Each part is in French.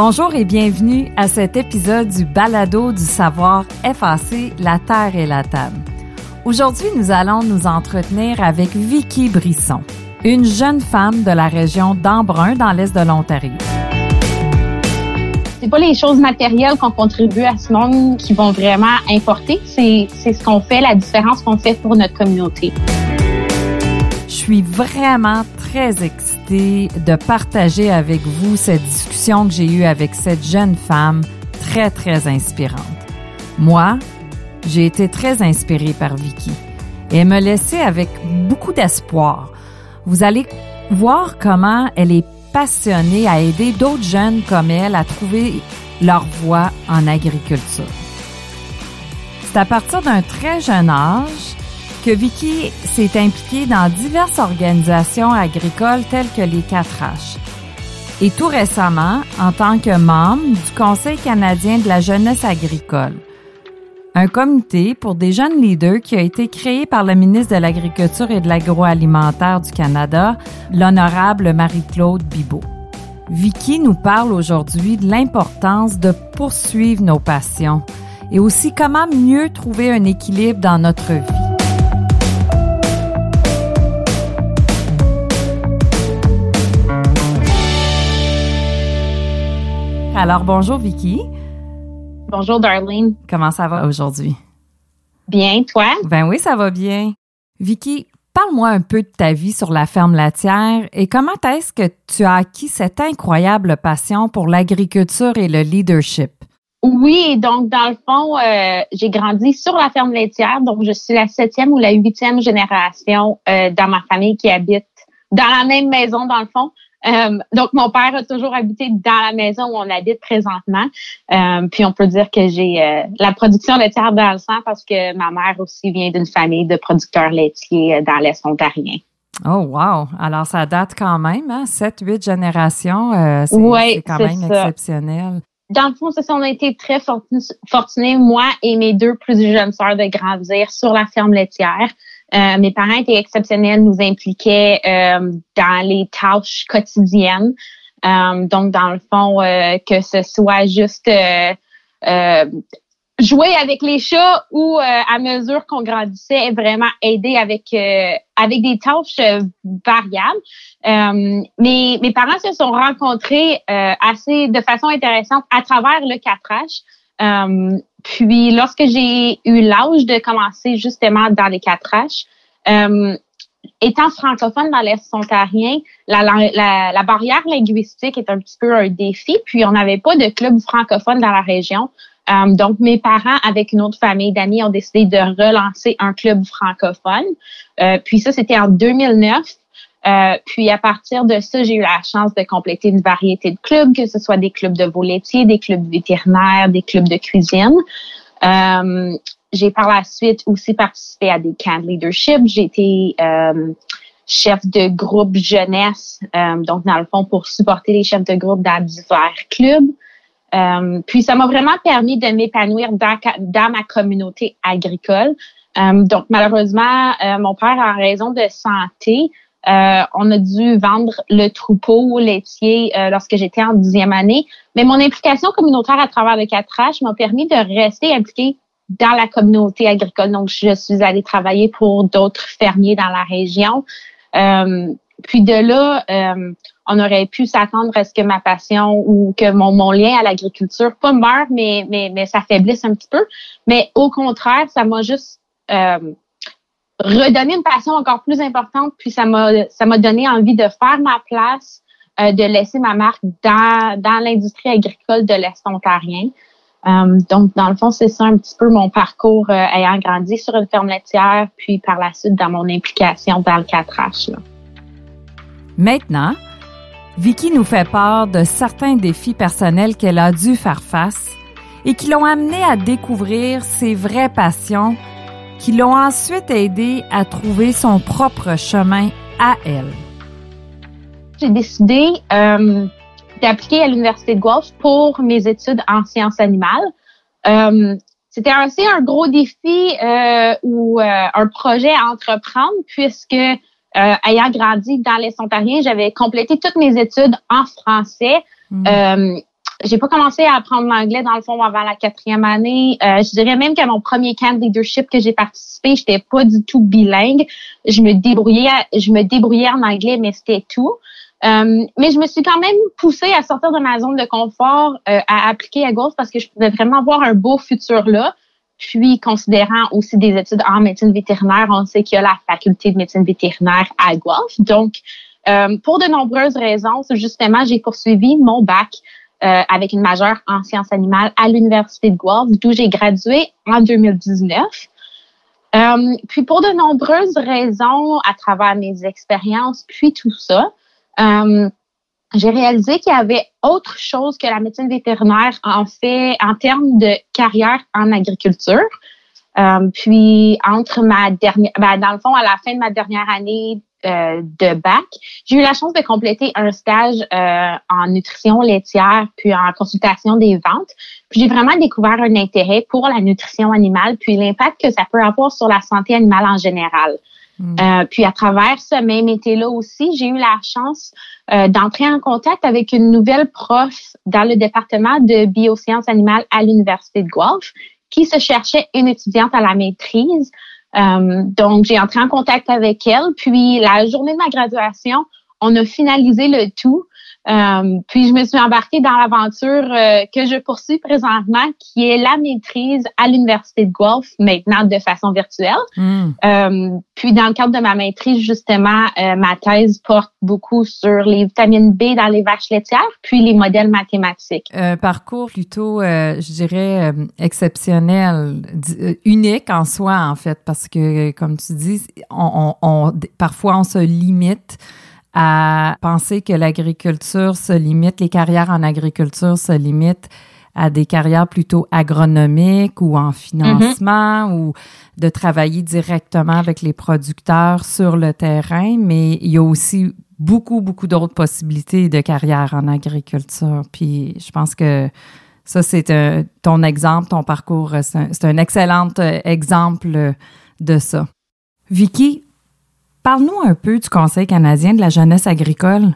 Bonjour et bienvenue à cet épisode du Balado du savoir FAC La Terre et la Table. Aujourd'hui, nous allons nous entretenir avec Vicky Brisson, une jeune femme de la région d'Embrun dans l'est de l'Ontario. C'est pas les choses matérielles qu'on contribue à ce monde qui vont vraiment importer, c'est ce qu'on fait, la différence qu'on fait pour notre communauté. Je suis vraiment très excitée de partager avec vous cette discussion que j'ai eue avec cette jeune femme très, très inspirante. Moi, j'ai été très inspirée par Vicky et elle me laissait avec beaucoup d'espoir. Vous allez voir comment elle est passionnée à aider d'autres jeunes comme elle à trouver leur voie en agriculture. C'est à partir d'un très jeune âge que Vicky s'est impliquée dans diverses organisations agricoles telles que les 4H. Et tout récemment, en tant que membre du Conseil canadien de la jeunesse agricole, un comité pour des jeunes leaders qui a été créé par le ministre de l'Agriculture et de l'Agroalimentaire du Canada, l'honorable Marie-Claude Bibeau. Vicky nous parle aujourd'hui de l'importance de poursuivre nos passions et aussi comment mieux trouver un équilibre dans notre vie. Alors, bonjour Vicky. Bonjour Darlene. Comment ça va aujourd'hui? Bien, toi? Ben oui, ça va bien. Vicky, parle-moi un peu de ta vie sur la ferme laitière et comment est-ce que tu as acquis cette incroyable passion pour l'agriculture et le leadership? Oui, donc dans le fond, euh, j'ai grandi sur la ferme laitière, donc je suis la septième ou la huitième génération euh, dans ma famille qui habite dans la même maison, dans le fond. Euh, donc, mon père a toujours habité dans la maison où on habite présentement. Euh, puis, on peut dire que j'ai euh, la production laitière dans le sang parce que ma mère aussi vient d'une famille de producteurs laitiers dans l'Est ontarien. Oh, wow! Alors, ça date quand même, hein? Sept, huit générations. c'est quand même exceptionnel. Dans le fond, c'est ça, on a été très fortunés, moi et mes deux plus jeunes sœurs, de grandir sur la ferme laitière. Euh, mes parents étaient exceptionnels, nous impliquaient euh, dans les tâches quotidiennes. Euh, donc, dans le fond, que ce soit juste jouer avec les chats ou à mesure qu'on grandissait, vraiment aider avec avec des tâches variables. mes, mes parents se sont rencontrés assez de façon intéressante à travers le 4H. Puis, lorsque j'ai eu l'âge de commencer justement dans les 4H, euh, étant francophone dans l'Est ontarien, la, la, barrière linguistique est un petit peu un défi. Puis, on n'avait pas de club francophone dans la région. Euh, donc, mes parents, avec une autre famille d'amis, ont décidé de relancer un club francophone. Euh, puis ça, c'était en 2009. Euh, puis à partir de ça, j'ai eu la chance de compléter une variété de clubs, que ce soit des clubs de veaux des clubs vétérinaires, des clubs de cuisine. Euh, j'ai par la suite aussi participé à des camps de leadership. J'ai été euh, chef de groupe jeunesse, donc dans le fond pour supporter les chefs de groupe dans divers clubs. puis ça m'a vraiment permis de m'épanouir dans ma communauté agricole. donc malheureusement, mon père, en raison de santé, euh, on a dû vendre le troupeau laitier euh, lorsque j'étais en dixième année. Mais mon implication communautaire à travers le 4H m'a permis de rester impliquée dans la communauté agricole. Donc, je suis allée travailler pour d'autres fermiers dans la région. Euh, puis de là, on aurait pu s'attendre à ce que ma passion ou que mon, lien à l'agriculture pas meure, mais, mais, mais s'affaiblisse un petit peu. Mais au contraire, ça m'a juste redonner une passion encore plus importante, puis ça m'a ça m'a donné envie de faire ma place, euh, de laisser ma marque dans, dans l'industrie agricole de l'Est ontarien. Euh, donc, dans le fond, c'est ça un petit peu mon parcours euh, ayant grandi sur une ferme laitière, puis par la suite dans mon implication dans le 4H. Maintenant, Vicky nous fait part de certains défis personnels qu'elle a dû faire face et qui l'ont amenée à découvrir ses vraies passions qui l'ont ensuite aidé à trouver son propre chemin à elle. J'ai décidé euh, d'appliquer à l'Université de Guelph pour mes études en sciences animales. Euh, c'était aussi un gros défi euh, ou un projet à entreprendre puisque ayant grandi dans l'Est ontarien, j'avais complété toutes mes études en français. Hmm. J'ai pas commencé à apprendre l'anglais dans le fond avant la quatrième année. Euh, je dirais même qu'à mon premier camp de leadership que j'ai participé, j'étais pas du tout bilingue. Je me débrouillais, je me débrouillais en anglais, mais c'était tout. Euh, mais je me suis quand même poussée à sortir de ma zone de confort, euh, à appliquer à Guelph parce que je pouvais vraiment avoir un beau futur là. Puis, considérant aussi des études en médecine vétérinaire, on sait qu'il y a la faculté de médecine vétérinaire à Guelph. Donc, euh, pour de nombreuses raisons, justement, j'ai poursuivi mon bac euh, avec une majeure en sciences animales à l'Université de Guelph, d'où j'ai gradué en 2019. Euh, puis pour de nombreuses raisons, à travers mes expériences, puis tout ça, euh, j'ai réalisé qu'il y avait autre chose que la médecine vétérinaire en fait en termes de carrière en agriculture. Euh, puis entre ma dernière, ben, dans le fond, à la fin de ma dernière année euh, de bac, j'ai eu la chance de compléter un stage euh, en nutrition laitière puis en consultation des ventes. Puis j'ai vraiment découvert un intérêt pour la nutrition animale puis l'impact que ça peut avoir sur la santé animale en général. Hmm. Euh, puis à travers ce même été-là aussi, j'ai eu la chance d'entrer en contact avec une nouvelle prof dans le département de biosciences animales à l'Université de Guelph qui se cherchait une étudiante à la maîtrise euh, donc, j'ai entré en contact avec elle. Puis, la journée de ma graduation, on a finalisé le tout. Euh, puis je me suis embarquée dans l'aventure euh, que je poursuis présentement, qui est la maîtrise à l'Université de Guelph, maintenant de façon virtuelle. Hmm. Euh, puis dans le cadre de ma maîtrise, justement, ma thèse porte beaucoup sur les vitamines B dans les vaches laitières, puis les modèles mathématiques. Un parcours plutôt, je dirais, exceptionnel, unique en soi, en fait, parce que, comme tu dis, on, on parfois on se limite à penser que l'agriculture se limite, les carrières en agriculture se limitent à des carrières plutôt agronomiques ou en financement mm-hmm. ou de travailler directement avec les producteurs sur le terrain, mais il y a aussi beaucoup, beaucoup d'autres possibilités de carrière en agriculture. Puis je pense que ça, c'est ton exemple, ton parcours, c'est un, un, excellent euh, exemple de ça. Vicky, Parle-nous un peu du Conseil canadien de la jeunesse agricole.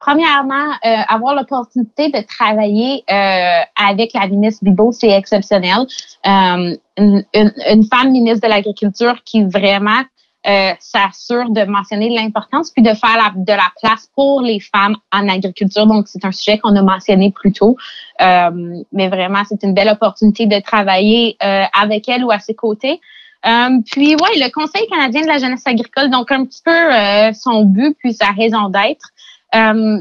Premièrement, euh, avoir l'opportunité de travailler euh, avec la ministre Bibo, c'est exceptionnel. Euh, une, femme ministre de l'Agriculture qui vraiment s'assure de mentionner l'importance puis de faire de la place pour les femmes en agriculture. Donc, c'est un sujet qu'on a mentionné plus tôt. mais vraiment, c'est une belle opportunité de travailler avec elle ou à ses côtés. Euh, puis ouais, le Conseil canadien de la jeunesse agricole, donc un petit peu euh, son but puis sa raison d'être, euh,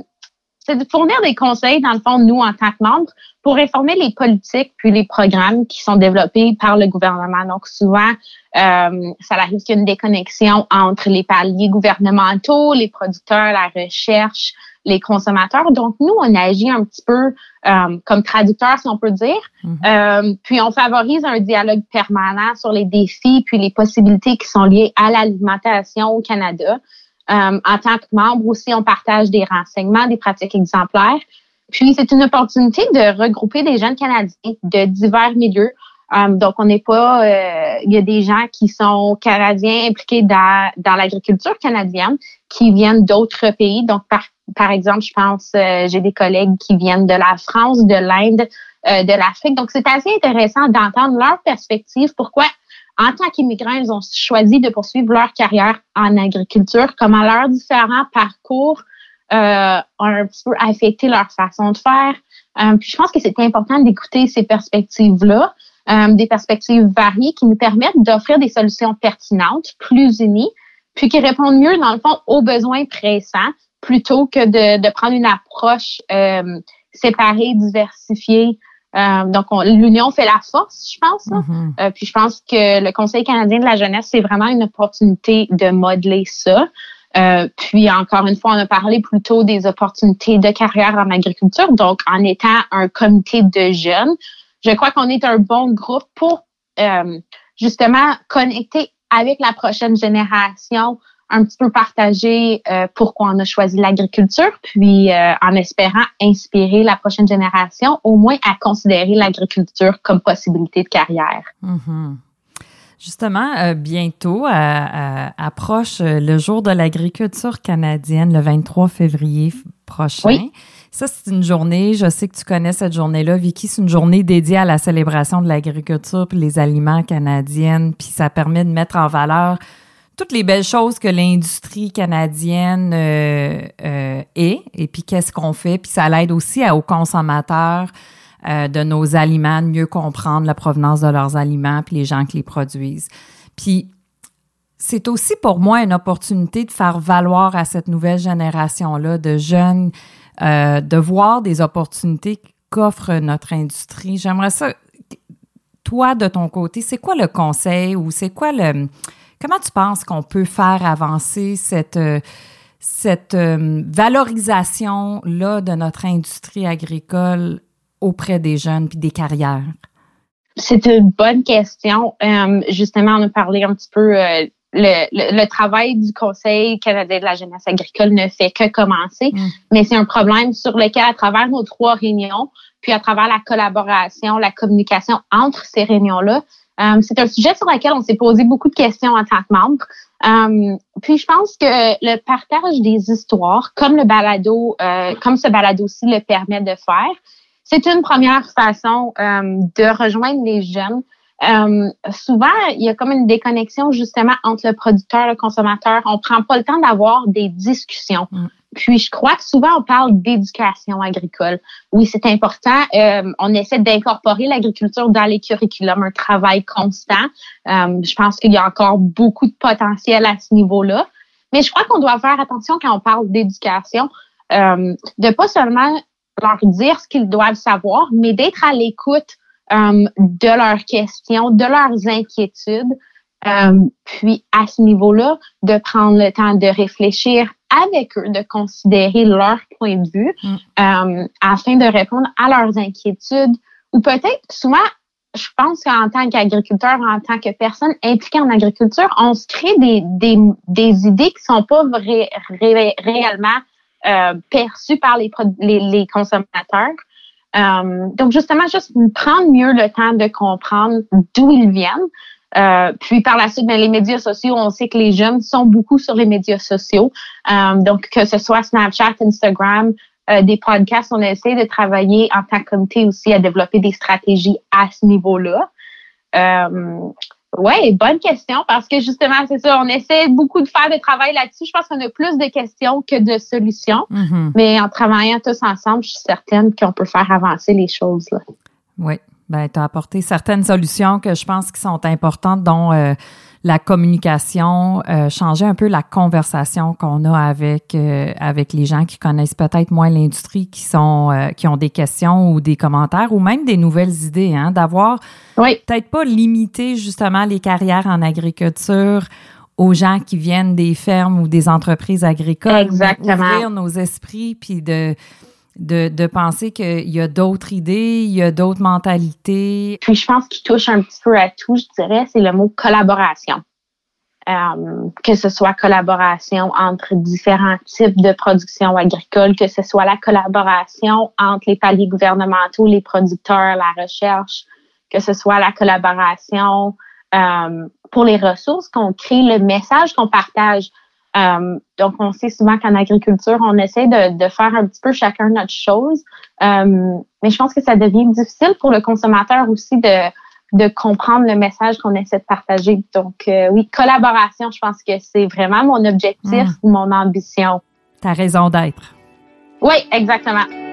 c'est de fournir des conseils dans le fond nous en tant que membres pour réformer les politiques puis les programmes qui sont développés par le gouvernement. Donc souvent, ça arrive qu'il y a une déconnexion entre les paliers gouvernementaux, les producteurs, la recherche, les consommateurs. Donc, nous, on agit un petit peu euh, comme traducteur, si on peut dire. Mhm. Euh, puis, on favorise un dialogue permanent sur les défis puis les possibilités qui sont liées à l'alimentation au Canada. Euh, en tant que membre aussi, on partage des renseignements, des pratiques exemplaires. Puis, c'est une opportunité de regrouper des jeunes Canadiens de divers milieux. donc, on n'est pas, il y a des gens qui sont canadiens impliqués dans, dans l'agriculture canadienne qui viennent d'autres pays. Donc, par par exemple, je pense, euh, j'ai des collègues qui viennent de la France, de l'Inde, euh, de l'Afrique. Donc, c'est assez intéressant d'entendre leur perspective. Pourquoi, en tant qu'immigrants, ils ont choisi de poursuivre leur carrière en agriculture, comment leurs différents parcours euh, ont un petit peu affecté leur façon de faire. puis, je pense que c'est important d'écouter ces perspectives-là. des perspectives variées qui nous permettent d'offrir des solutions pertinentes, plus unies, puis qui répondent mieux, dans le fond, aux besoins pressants plutôt que de, de prendre une approche euh, séparée, diversifiée. Euh, donc, l'union fait la force, je pense. Mm-hmm. Euh, puis, je pense que le Conseil canadien de la jeunesse, c'est vraiment une opportunité de modeler ça. Euh, puis, encore une fois, on a parlé plutôt des opportunités de carrière en agriculture. Donc, en étant un comité de jeunes, je crois qu'on est un bon groupe pour justement connecter avec la prochaine génération un petit peu partager euh, pourquoi on a choisi l'agriculture, puis euh, en espérant inspirer la prochaine génération au moins à considérer l'agriculture comme possibilité de carrière. Mm-hmm. Justement, euh, bientôt approche le jour de l'agriculture canadienne, le 23 février prochain. Ça, c'est une journée, je sais que tu connais cette journée-là, Vicky, c'est une journée dédiée à la célébration de l'agriculture puis les aliments canadiennes, puis ça permet de mettre en valeur toutes les belles choses que l'industrie canadienne euh, euh, est, et puis qu'est-ce qu'on fait, puis ça l'aide aussi aux consommateurs euh, de nos aliments de mieux comprendre la provenance de leurs aliments, puis les gens qui les produisent. Puis c'est aussi pour moi une opportunité de faire valoir à cette nouvelle génération-là de jeunes, de voir des opportunités qu'offre notre industrie. J'aimerais ça, toi, de ton côté, c'est quoi le conseil ou c'est quoi le Comment tu penses qu'on peut faire avancer cette, euh, cette euh, valorisation-là de notre industrie agricole auprès des jeunes puis des carrières? C'est une bonne question. Euh, justement, on a parlé un petit peu. le, le, travail du Conseil canadien de la jeunesse agricole ne fait que commencer, mm. mais c'est un problème sur lequel, à travers nos trois réunions, puis à travers la collaboration, la communication entre ces réunions-là, euh, c'est un sujet sur lequel on s'est posé beaucoup de questions en tant que membre. Euh, puis je pense que le partage des histoires, comme le balado, euh, comme ce balado-ci le permet de faire, c'est une première façon de rejoindre les jeunes. Souvent, il y a comme une déconnexion justement entre le producteur et le consommateur. On prend pas le temps d'avoir des discussions. Mm. Puis je crois que souvent on parle d'éducation agricole. Oui, c'est important. Euh, on essaie d'incorporer l'agriculture dans les curriculums, un travail constant. Euh, je pense qu'il y a encore beaucoup de potentiel à ce niveau-là. Mais je crois qu'on doit faire attention quand on parle d'éducation, euh, de pas seulement leur dire ce qu'ils doivent savoir, mais d'être à l'écoute euh, de leurs questions, de leurs inquiétudes. puis à ce niveau-là, de prendre le temps de réfléchir avec eux, de considérer leur point de vue mm. euh, afin de répondre à leurs inquiétudes ou peut-être souvent je pense qu'en tant qu'agriculteur, en tant que personne impliquée en agriculture, on se crée des, des, des idées qui sont pas réellement euh, perçues par les, les, les consommateurs. Euh, donc, justement, juste prendre mieux le temps de comprendre d'où ils viennent, euh, puis par la suite, ben, les médias sociaux, on sait que les jeunes sont beaucoup sur les médias sociaux. Euh, donc, que ce soit Snapchat, Instagram, des podcasts, on essaie de travailler en tant que comité aussi à développer des stratégies à ce niveau-là. Oui, bonne question parce que justement, c'est ça, on essaie beaucoup de faire de travail là-dessus. Je pense qu'on a plus de questions que de solutions, mm-hmm. mais en travaillant tous ensemble, je suis certaine qu'on peut faire avancer les choses. Là. Oui, ben, tu as apporté certaines solutions que je pense qui sont importantes, dont euh, la communication, euh, changer un peu la conversation qu'on a avec euh, avec les gens qui connaissent peut-être moins l'industrie, qui sont qui ont des questions ou des commentaires ou même des nouvelles idées, hein, d'avoir peut-être pas limité justement les carrières en agriculture aux gens qui viennent des fermes ou des entreprises agricoles, Exactement. ouvrir nos esprits puis de de, de penser qu'il y a d'autres idées, il y a d'autres mentalités. Puis je pense qu'il touche un petit peu à tout, je dirais, c'est le mot collaboration. Euh, que ce soit collaboration entre différents types de production agricole, que ce soit la collaboration entre les paliers gouvernementaux, les producteurs, la recherche, que ce soit la collaboration euh, pour les ressources qu'on crée, le message qu'on partage. Euh, donc, on sait souvent qu'en agriculture, on essaie de, de, faire un petit peu chacun notre chose. Euh, mais je pense que ça devient difficile pour le consommateur aussi de, de comprendre le message qu'on essaie de partager. Donc, euh, oui, collaboration, je pense que c'est vraiment mon objectif ou mm. mon ambition. Ta raison d'être. Oui, exactement.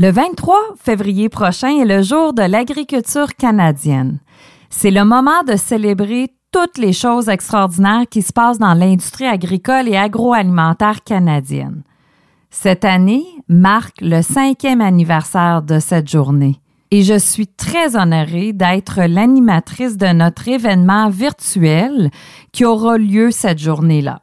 Le 23 février prochain est le jour de l'agriculture canadienne. C'est le moment de célébrer toutes les choses extraordinaires qui se passent dans l'industrie agricole et agroalimentaire canadienne. Cette année marque le cinquième anniversaire de cette journée et je suis très honorée d'être l'animatrice de notre événement virtuel qui aura lieu cette journée-là.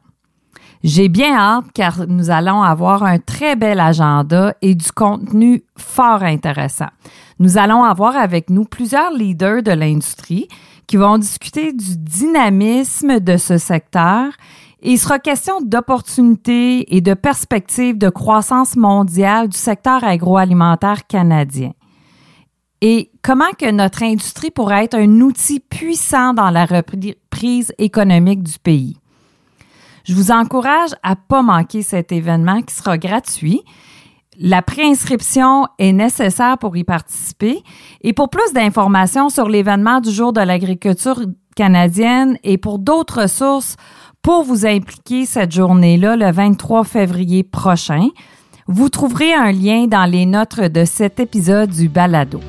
J'ai bien hâte car nous allons avoir un très bel agenda et du contenu fort intéressant. Nous allons avoir avec nous plusieurs leaders de l'industrie qui vont discuter du dynamisme de ce secteur et il sera question d'opportunités et de perspectives de croissance mondiale du secteur agroalimentaire canadien. Et comment notre industrie pourrait être un outil puissant dans la reprise économique du pays. Je vous encourage à pas manquer cet événement qui sera gratuit. La préinscription est nécessaire pour y participer. Et pour plus d'informations sur l'événement du jour de l'agriculture canadienne et pour d'autres ressources pour vous impliquer cette journée-là, le 23 février prochain, vous trouverez un lien dans les notes de cet épisode du balado.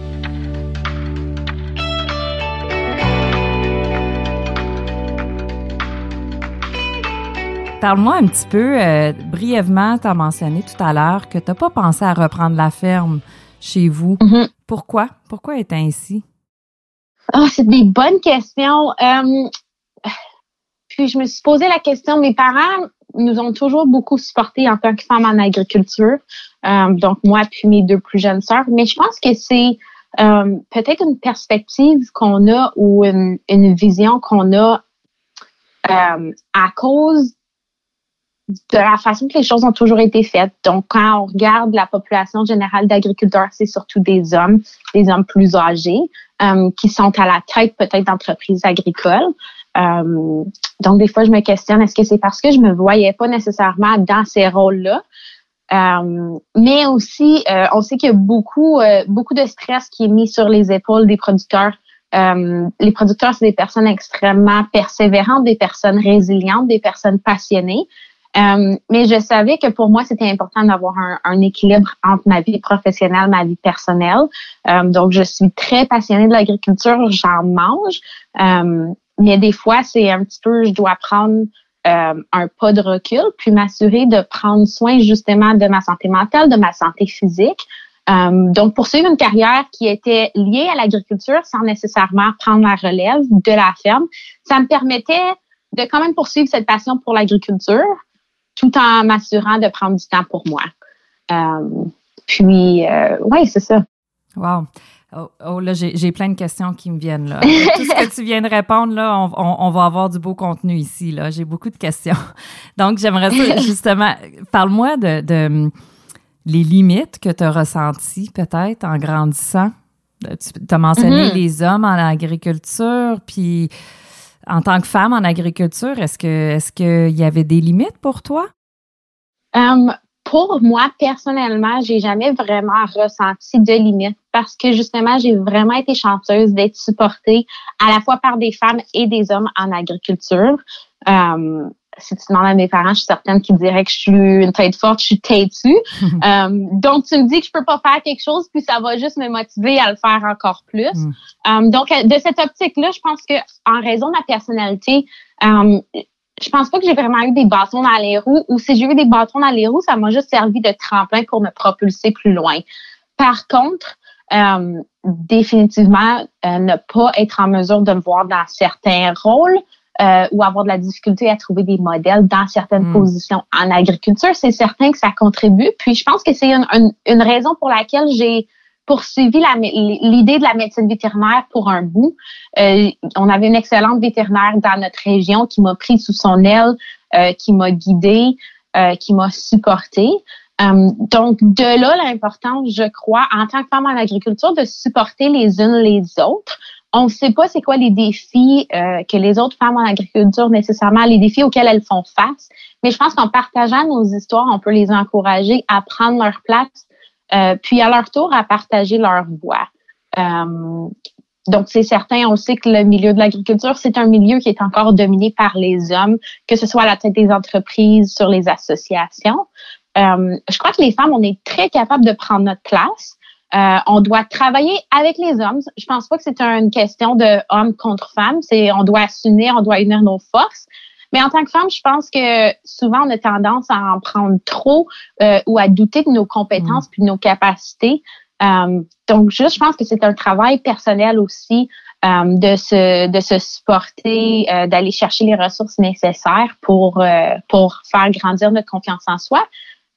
Parle-moi un petit peu, euh, brièvement, tu as mentionné tout à l'heure que tu n'as pas pensé à reprendre la ferme chez vous. Mm-hmm. Pourquoi? Pourquoi est ainsi? Oh, c'est des bonnes questions. Euh, puis je me suis posé la question, mes parents nous ont toujours beaucoup supportés en tant que femmes en agriculture. Euh, donc moi puis mes deux plus jeunes sœurs. Mais je pense que c'est peut-être une perspective qu'on a ou une, une vision qu'on a à cause de la façon que les choses ont toujours été faites. Donc, quand on regarde la population générale d'agriculteurs, c'est surtout des hommes, des hommes plus âgés, euh, qui sont à la tête peut-être d'entreprises agricoles. Euh, donc, des fois, je me questionne, est-ce que c'est parce que je me voyais pas nécessairement dans ces rôles-là? Euh, mais aussi, on sait qu'il y a beaucoup, beaucoup de stress qui est mis sur les épaules des producteurs les producteurs, c'est des personnes extrêmement persévérantes, des personnes résilientes, des personnes passionnées. Euh, mais je savais que pour moi, c'était important d'avoir un, équilibre entre ma vie professionnelle, ma vie personnelle. Euh, donc, je suis très passionnée de l'agriculture, j'en mange. Euh, mais des fois, c'est un petit peu, je dois prendre un pas de recul, puis m'assurer de prendre soin justement de ma santé mentale, de ma santé physique. donc, poursuivre une carrière qui était liée à l'agriculture sans nécessairement prendre la relève de la ferme, ça me permettait de quand même poursuivre cette passion pour l'agriculture, tout en m'assurant de prendre du temps pour moi. Euh, puis, euh, oui, c'est ça. Wow. Oh, oh là, j'ai plein de questions qui me viennent là. Tout ce que tu viens de répondre là, on, on, va avoir du beau contenu ici là. J'ai beaucoup de questions. Donc, j'aimerais justement, parle-moi de, de, les limites que tu as ressenties peut-être en grandissant. Tu as mentionné mm-hmm. les hommes en agriculture, puis en tant que femme en agriculture, est-ce que est-ce qu'il y avait des limites pour toi? Um, pour moi, personnellement, j'ai jamais vraiment ressenti de limites parce que justement, j'ai vraiment été chanceuse d'être supportée à la fois par des femmes et des hommes en agriculture. Um, si tu demandes à mes parents, je suis certaine qu'ils diraient que je suis une tête forte, je suis têtue. euh, donc, tu me dis que je peux pas faire quelque chose, puis ça va juste me motiver à le faire encore plus. Mm. Euh, donc, de cette optique-là, je pense que en raison de ma personnalité, euh, je pense pas que j'ai vraiment eu des bâtons dans les roues, ou si j'ai eu des bâtons dans les roues, ça m'a juste servi de tremplin pour me propulser plus loin. Par contre, euh, définitivement, ne pas être en mesure de me voir dans certains rôles, euh, ou avoir de la difficulté à trouver des modèles dans certaines hmm. positions en agriculture, c'est certain que ça contribue. Puis je pense que c'est une, une, raison pour laquelle j'ai poursuivi l'idée de la médecine vétérinaire pour un bout. Euh, on avait une excellente vétérinaire dans notre région qui m'a pris sous son aile, euh, qui m'a guidée, euh, qui m'a supportée. Euh, donc, de là, l'importance, je crois, en tant que femme en agriculture, de supporter les unes les autres on ne sait pas c'est quoi les défis euh, que les autres femmes en agriculture nécessairement, les défis auxquels elles font face. Mais je pense qu'en partageant nos histoires, on peut les encourager à prendre leur place, euh, puis à leur tour à partager leur voix. Euh, donc, c'est certain, on sait que le milieu de l'agriculture, c'est un milieu qui est encore dominé par les hommes, que ce soit à la tête des entreprises, sur les associations. je crois que les femmes, on est très capables de prendre notre place. Euh, on doit travailler avec les hommes. Je pense pas que c'est une question de homme contre femme. C'est on doit s'unir, on doit unir nos forces. Mais en tant que femme, je pense que souvent on a tendance à en prendre trop euh, ou à douter de nos compétences mm. puis de nos capacités. Euh, donc juste, je pense que c'est un travail personnel aussi de se de se supporter, d'aller chercher les ressources nécessaires pour pour faire grandir notre confiance en soi,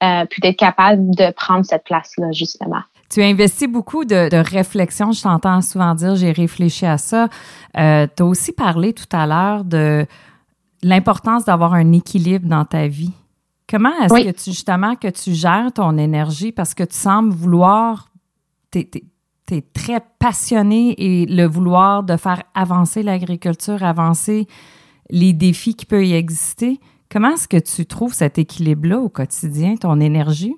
puis d'être capable de prendre cette place là justement. Tu as investi beaucoup de, de réflexion. Je t'entends souvent dire j'ai réfléchi à ça. Euh, tu as aussi parlé tout à l'heure de l'importance d'avoir un équilibre dans ta vie. Comment est-ce que tu justement que tu gères ton énergie? Parce que tu sembles vouloir t'es tu es très passionné et le vouloir de faire avancer l'agriculture, avancer les défis qui peuvent y exister. Comment est-ce que tu trouves cet équilibre-là au quotidien, ton énergie?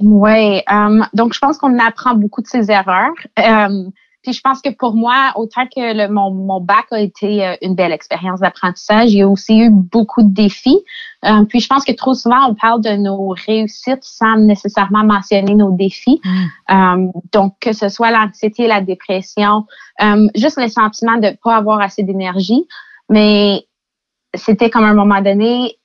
Oui, euh, donc je pense qu'on apprend beaucoup de ses erreurs. Euh, puis je pense que pour moi, autant que le, mon, mon bac a été euh, une belle expérience d'apprentissage, il y a aussi eu beaucoup de défis. Euh, puis je pense que trop souvent, on parle de nos réussites sans nécessairement mentionner nos défis. Mm. Euh, donc, que ce soit l'anxiété, la dépression, juste le sentiment de ne pas avoir assez d'énergie. Mais c'était comme à un moment donné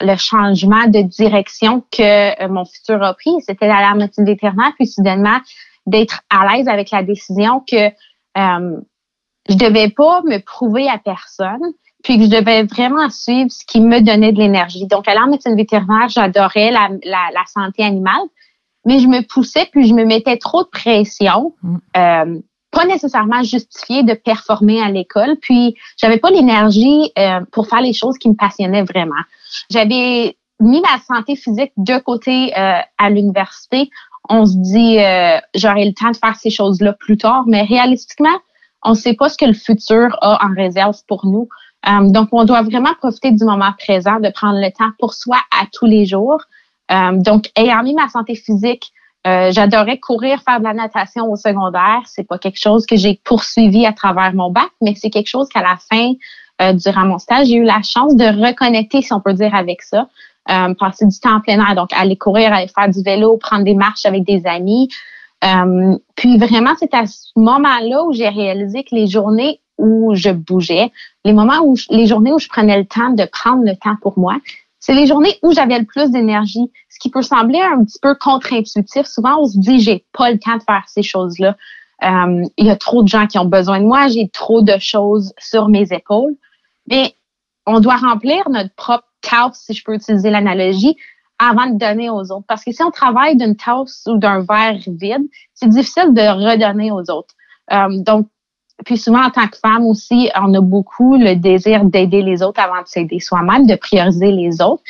le changement de direction que mon futur a pris. C'était la médecine vétérinaire, puis soudainement, d'être à l'aise avec la décision que euh, je devais pas me prouver à personne, puis que je devais vraiment suivre ce qui me donnait de l'énergie. Donc, à la médecine vétérinaire, j'adorais la, la, la, santé animale, mais je me poussais, puis je me mettais trop de pression, mm. euh, pas nécessairement justifiée de performer à l'école, puis j'avais pas l'énergie euh, pour faire les choses qui me passionnaient vraiment. J'avais mis la santé physique de côté euh, à l'université on se dit euh, j'aurai le temps de faire ces choses-là plus tard, mais réalistiquement, on ne sait pas ce que le futur a en réserve pour nous. Euh, donc, on doit vraiment profiter du moment présent, de prendre le temps pour soi à tous les jours. Euh, donc, ayant mis ma santé physique, j'adorais courir, faire de la natation au secondaire. C'est pas quelque chose que j'ai poursuivi à travers mon bac, mais c'est quelque chose qu'à la fin, durant mon stage, j'ai eu la chance de reconnecter, si on peut dire, avec ça euh, passer du temps en plein air, donc aller courir, aller faire du vélo, prendre des marches avec des amis. Euh, puis vraiment, c'est à ce moment-là où j'ai réalisé que les journées où je bougeais, les moments où les journées où je prenais le temps de prendre le temps pour moi, c'est les journées où j'avais le plus d'énergie. Ce qui peut sembler un petit peu contre-intuitif. Souvent, on se dit j'ai pas le temps de faire ces choses-là. Euh, il y a trop de gens qui ont besoin de moi, j'ai trop de choses sur mes épaules. Mais on doit remplir notre propre tasse, si je peux utiliser l'analogie, avant de donner aux autres. Parce que si on travaille d'une tasse ou d'un verre vide, c'est difficile de redonner aux autres. Euh, donc, puis souvent, en tant que femme aussi, on a beaucoup le désir d'aider les autres avant de s'aider soi-même, de prioriser les autres.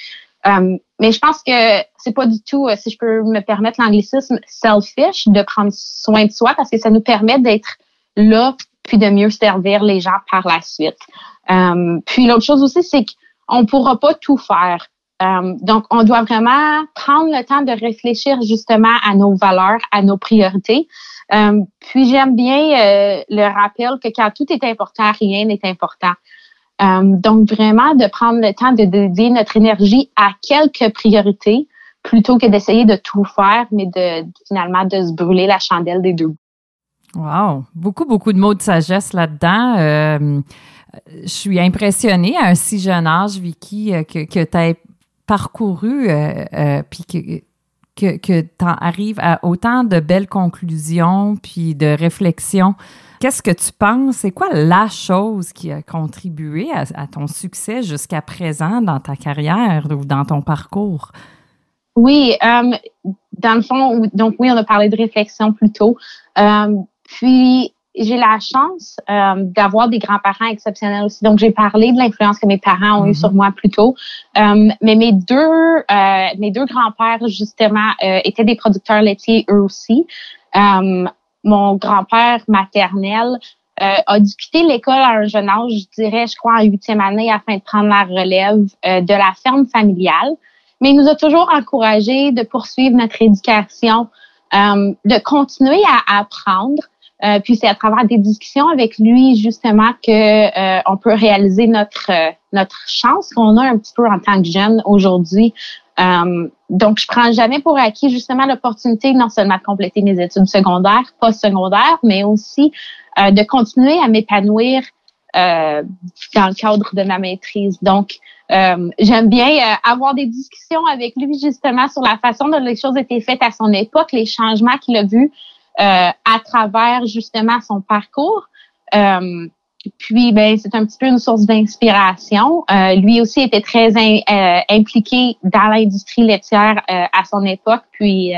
Euh, mais je pense que c'est pas du tout, euh, si je peux me permettre l'anglicisme, selfish de prendre soin de soi parce que ça nous permet d'être là puis de mieux servir les gens par la suite. puis l'autre chose aussi, c'est que on ne pourra pas tout faire. Euh, donc, on doit vraiment prendre le temps de réfléchir justement à nos valeurs, à nos priorités. Euh, puis, j'aime bien euh, le rappel que quand tout est important, rien n'est important. donc, vraiment de prendre le temps de dédier notre énergie à quelques priorités plutôt que d'essayer de tout faire, mais de finalement de se brûler la chandelle des deux. Wow, beaucoup, beaucoup de mots de sagesse là-dedans je suis impressionnée à un si jeune âge, Vicky, euh, que, que tu as parcouru, euh, euh, que, que, tu arrives à autant de belles conclusions, puis de réflexions. Qu'est-ce que tu penses? C'est quoi la chose qui a contribué à, ton succès jusqu'à présent dans ta carrière ou dans ton parcours? Oui, dans le fond, donc oui, on a parlé de réflexion plus tôt. puis, j'ai la chance euh, d'avoir des grands-parents exceptionnels aussi. Donc, j'ai parlé de l'influence que mes parents ont eu sur mhm. moi plus tôt. Euh, mais mes deux, euh, mes deux grands-pères, justement, étaient des producteurs laitiers eux aussi. mon grand-père maternel a dû quitter l'école à un jeune âge, je dirais, je crois, en huitième année, afin de prendre la relève de la ferme familiale. Mais il nous a toujours encouragés de poursuivre notre éducation, de continuer à apprendre. Euh, puis c'est à travers des discussions avec lui justement que euh, on peut réaliser notre euh, notre chance qu'on a un petit peu en tant que jeune aujourd'hui. donc je prends jamais pour acquis justement l'opportunité non seulement de compléter mes études secondaires, post-secondaires, mais aussi de continuer à m'épanouir dans le cadre de ma maîtrise. Donc j'aime bien avoir des discussions avec lui justement sur la façon dont les choses étaient faites à son époque, les changements qu'il a vus euh, à travers justement son parcours. Euh, puis, ben, c'est un petit peu une source d'inspiration. Euh, lui aussi était très impliqué dans l'industrie laitière à son époque. Puis,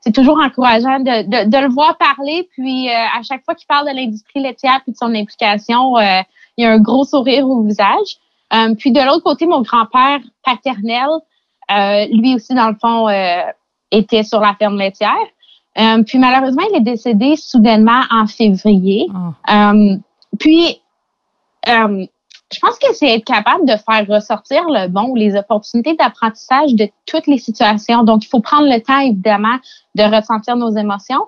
c'est toujours encourageant de, de, de, le voir parler. Puis, à chaque fois qu'il parle de l'industrie laitière puis de son implication, il y a un gros sourire au visage. puis, de l'autre côté, mon grand-père paternel, lui aussi, dans le fond, était sur la ferme laitière. Euh, puis malheureusement, il est décédé soudainement en février. Ah. Euh, puis, euh, je pense que c'est être capable de faire ressortir le bon ou les opportunités d'apprentissage de toutes les situations. Donc, il faut prendre le temps, évidemment, de ressentir nos émotions.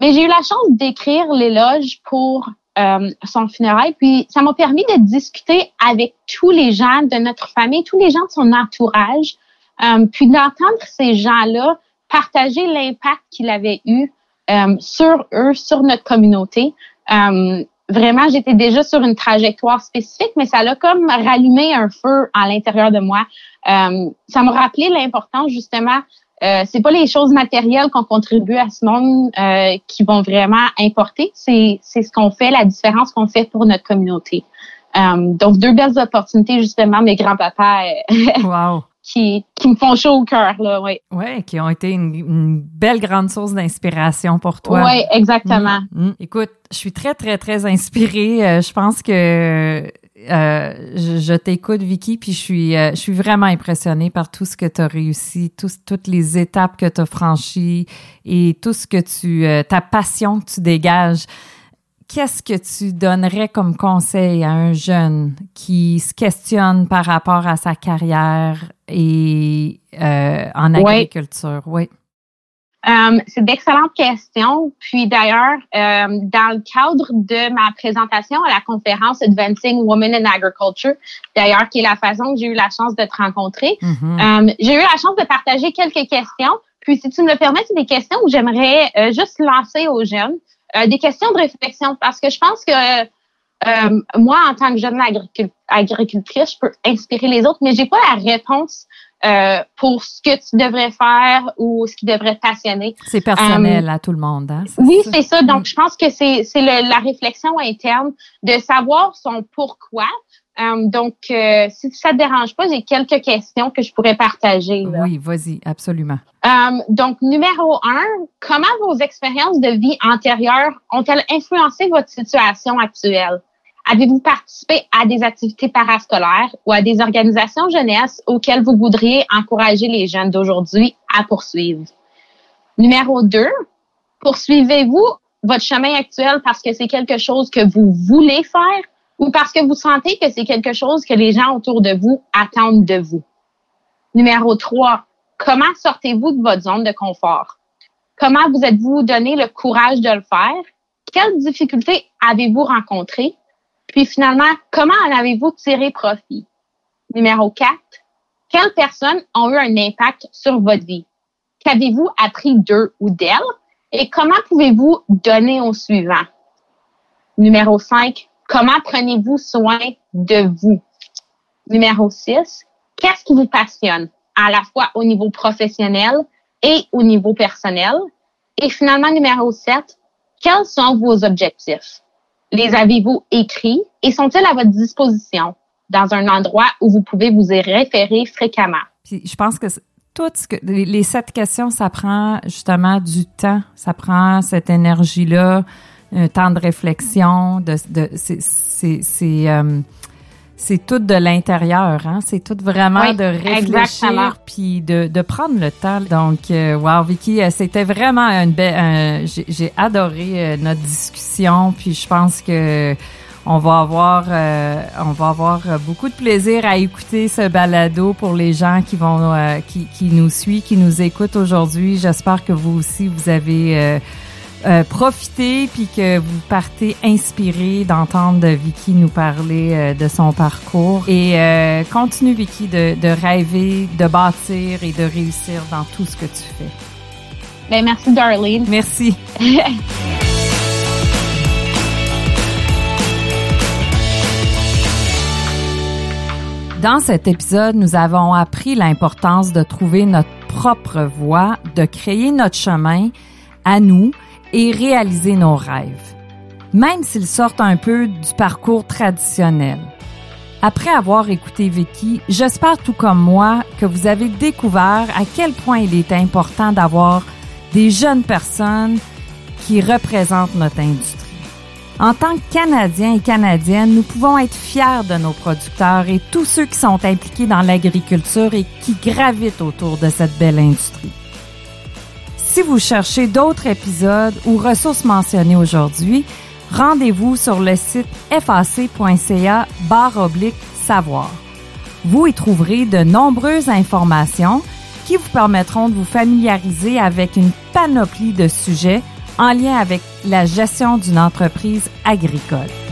Mais j'ai eu la chance d'écrire l'éloge pour euh, son funérail. Puis ça m'a permis de discuter avec tous les gens de notre famille, tous les gens de son entourage, euh, puis d'entendre ces gens-là partager l'impact qu'il avait eu euh, sur eux, sur notre communauté. vraiment, j'étais déjà sur une trajectoire spécifique, mais ça l'a comme rallumé un feu à l'intérieur de moi. ça m'a rappelé l'importance justement euh, c'est pas les choses matérielles qu'on contribue à ce monde euh, qui vont vraiment importer, c'est c'est ce qu'on fait, la différence qu'on fait pour notre communauté. Euh, donc deux belles opportunités justement, mes grands-papas wow. Qui qui me font chaud au cœur là, oui. Ouais, qui ont été une, belle grande source d'inspiration pour toi. Oui, exactement. Mm, mm. Écoute, je suis très très très inspirée. Euh, je pense que euh, je, t'écoute, Vicky, puis je suis, euh, je suis vraiment impressionnée par tout ce que tu as réussi, toutes les étapes que tu as franchies et tout ce que tu, euh, ta passion que tu dégages. Qu'est-ce que tu donnerais comme conseil à un jeune qui se questionne par rapport à sa carrière et en agriculture? Oui. Euh, c'est d'excellentes questions. Puis d'ailleurs, euh, dans le cadre de ma présentation à la conférence Advancing Women in Agriculture, d'ailleurs, qui est la façon que j'ai eu la chance de te rencontrer, mm-hmm. euh, j'ai eu la chance de partager quelques questions. Puis si tu me le permets, c'est des questions où j'aimerais juste lancer aux jeunes, des questions de réflexion, parce que je pense que moi, en tant que jeune agricultrice, je peux inspirer les autres, mais j'ai pas la réponse euh, pour ce que tu devrais faire ou ce qui devrait te passionner. C'est personnel euh, à tout le monde. Hein? Oui, c'est ça. Donc, je pense que c'est la réflexion interne de savoir son pourquoi. Euh, donc, si ça te dérange pas, j'ai quelques questions que je pourrais partager. Oui, vas-y, absolument. donc, numéro un, comment vos expériences de vie antérieures ont-elles influencé votre situation actuelle? Avez-vous participé à des activités parascolaires ou à des organisations jeunesse auxquelles vous voudriez encourager les jeunes d'aujourd'hui à poursuivre? Numéro 2, poursuivez-vous votre chemin actuel parce que c'est quelque chose que vous voulez faire? Ou parce que vous sentez que c'est quelque chose que les gens autour de vous attendent de vous? Numéro 3, comment sortez-vous de votre zone de confort? Comment vous êtes-vous donné le courage de le faire? Quelles difficultés avez-vous rencontrées? Puis finalement, comment en avez-vous tiré profit? Numéro 4, quelles personnes ont eu un impact sur votre vie? Qu'avez-vous appris d'eux ou d'elles? Et comment pouvez-vous donner au suivant? Numéro 5, comment prenez-vous soin de vous? Numéro 6, qu'est-ce qui vous passionne à la fois au niveau professionnel et au niveau personnel? Et finalement, numéro 7, quels sont vos objectifs? Les avez-vous écrits et sont-ils à votre disposition dans un endroit où vous pouvez vous y référer fréquemment? Puis je pense que tout ce que les, sept questions, ça prend justement du temps, ça prend cette énergie-là, un temps de réflexion, de, de c'est euh, c'est tout de l'intérieur, hein? C'est tout vraiment de réfléchir puis de, de prendre le temps. Donc, euh, wow, Vicky, euh, c'était vraiment une belle. J'ai adoré euh, notre discussion, puis je pense que on va avoir on va avoir beaucoup de plaisir à écouter ce balado pour les gens qui vont qui, qui nous suivent, qui nous écoutent aujourd'hui. J'espère que vous aussi vous avez euh, profitez puis que vous partez inspiré d'entendre Vicky nous parler euh, de son parcours et euh, continue Vicky de, de, rêver, de bâtir et de réussir dans tout ce que tu fais. Ben merci Darlene. Merci. Dans cet épisode, nous avons appris l'importance de trouver notre propre voie, de créer notre chemin à nous et réaliser nos rêves, même s'ils sortent un peu du parcours traditionnel. Après avoir écouté Vicky, j'espère tout comme moi que vous avez découvert à quel point il est important d'avoir des jeunes personnes qui représentent notre industrie. En tant que Canadiens et Canadiennes, nous pouvons être fiers de nos producteurs et tous ceux qui sont impliqués dans l'agriculture et qui gravitent autour de cette belle industrie. Si vous cherchez d'autres épisodes ou ressources mentionnées aujourd'hui, rendez-vous sur le site fac.ca barre oblique savoir. Vous y trouverez de nombreuses informations qui vous permettront de vous familiariser avec une panoplie de sujets en lien avec la gestion d'une entreprise agricole.